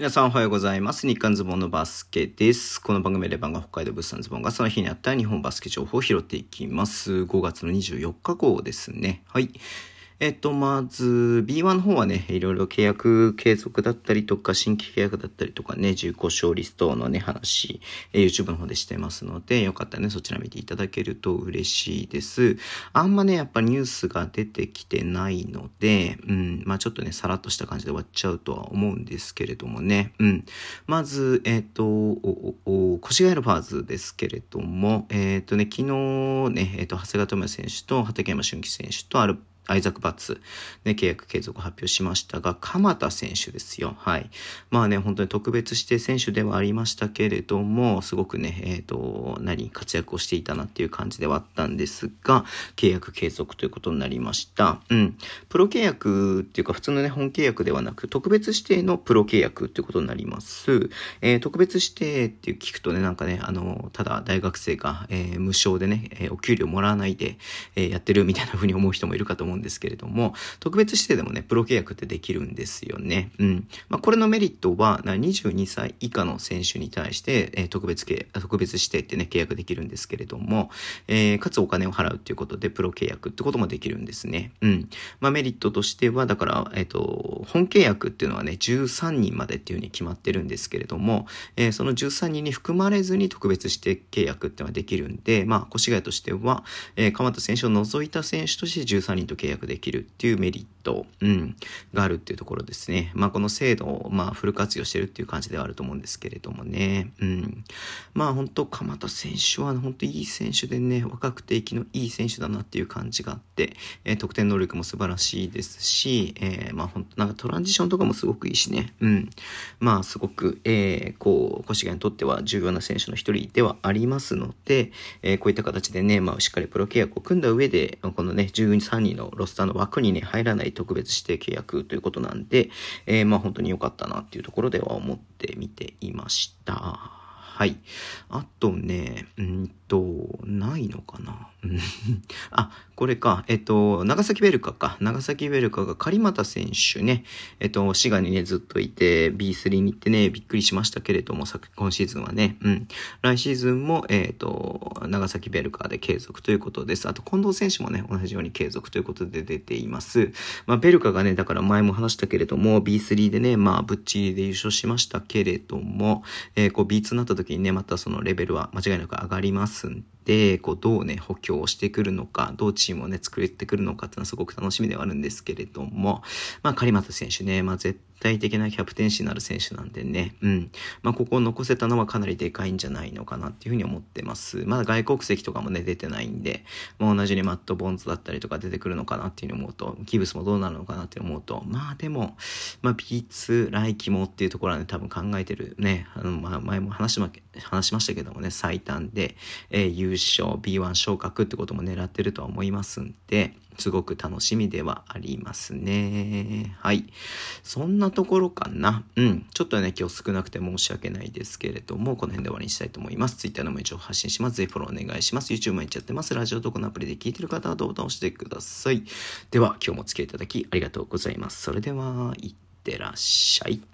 皆さんおはようございます。日刊ズボンのバスケです。この番組で番が北海道物産ズボンがその日にあった日本バスケ情報を拾っていきます。5月の24日号ですね。はい。えっと、まず、B1 の方はね、いろいろ契約継続だったりとか、新規契約だったりとかね、15勝リストのね、話、YouTube の方でしてますので、よかったらね、そちら見ていただけると嬉しいです。あんまね、やっぱニュースが出てきてないので、うん、まあちょっとね、さらっとした感じで終わっちゃうとは思うんですけれどもね、うん。まず、えっと、お、お、越谷のファーズですけれども、えっとね、昨日ね、えっと、長谷川智也選手と畠山俊樹選手とアルアイザック・バッツ、ね、契約継続発表しましたが、鎌田選手ですよ。はい。まあね、本当に特別指定選手ではありましたけれども、すごくね、えっ、ー、と、何、活躍をしていたなっていう感じではあったんですが、契約継続ということになりました。うん。プロ契約っていうか、普通のね、本契約ではなく、特別指定のプロ契約っていうことになります。えー、特別指定って聞くとね、なんかね、あの、ただ大学生が、えー、無償でね、えお給料もらわないで、えやってるみたいな風に思う人もいるかと思思うんですけれども、特別指定でもね、プロ契約ってできるんですよね。うん。まあ、これのメリットは、22歳以下の選手に対して、えー、特別契、特別指定ってね、契約できるんですけれども、えー、かつお金を払うっていうことで、プロ契約ってこともできるんですね。うん。まあ、メリットとしては、だから、えっ、ー、と、本契約っていうのはね、13人までっていうふうに決まってるんですけれども、えー、その13人に含まれずに特別指定契約っていうのはできるんで、まあ、越谷としては、えー、鎌田選手を除いた選手として13人と契約できるっていうメリット、うん、があるっていうところですね。まあ、この制度を、まあ、フル活用してるっていう感じではあると思うんですけれどもね。うん。まあ、本当鎌田選手は、本当いい選手でね、若くて息のいい選手だなっていう感じがあって、えー、得点能力も素晴らしいですし、えー、まあ、本当なんかトランジションとかもすごくいいしね。うん。まあ、すごく、えー、こう、越谷にとっては重要な選手の一人ではありますので、えー、こういった形でね、まあ、しっかりプロ契約を組んだ上で、このね、13人のロスターの枠にね、入らない特別指定契約ということなんで、えー、まあ本当に良かったなっていうところでは思ってみていました。はい。あとね、うんと、ないのかな？あ、これか。えっと、長崎ベルカか。長崎ベルカが狩俣選手ね。えっと、滋賀にね、ずっといて、B3 に行ってね、びっくりしましたけれども、今シーズンはね。うん。来シーズンも、えっと、長崎ベルカで継続ということです。あと、近藤選手もね、同じように継続ということで出ています。まあ、ベルカがね、だから前も話したけれども、B3 でね、まあ、ぶっちりで優勝しましたけれども、えー、こう、B2 になった時にね、またそのレベルは間違いなく上がりますんで、こう、どうね、補強してくるのか、どうチームをね、作ってくるのかっていうのはすごく楽しみではあるんですけれども、まあ、狩俣選手ね、まあ、絶対的なキャプテンシーのある選手なんでね、うん。まあ、ここを残せたのはかなりでかいんじゃないのかなっていうふうに思ってます。まだ外国籍とかもね、出てないんで、まあ、同じにマット・ボンズだったりとか出てくるのかなっていうふうに思うと、ギブスもどうなるのかなって思うと、まあでも、まあ、B2 来季もっていうところはね、多分考えてるね、あの、まあ、前も話しま、話しましたけどもね、最短で、えー、優勝、B1 昇格ってことも狙ってるとは思いますんで、すごく楽しみではありますね。はい。そんなところかな。うん。ちょっとね、今日少なくて申し訳ないですけれども、この辺で終わりにしたいと思います。Twitter のも一応発信します。ぜひフォローお願いします。YouTube もやっちゃってます。ラジオトークのアプリで聞いてる方はどうぞ押してください。では、今日もお付き合いいただきありがとうございます。それでは、いってらっしゃい。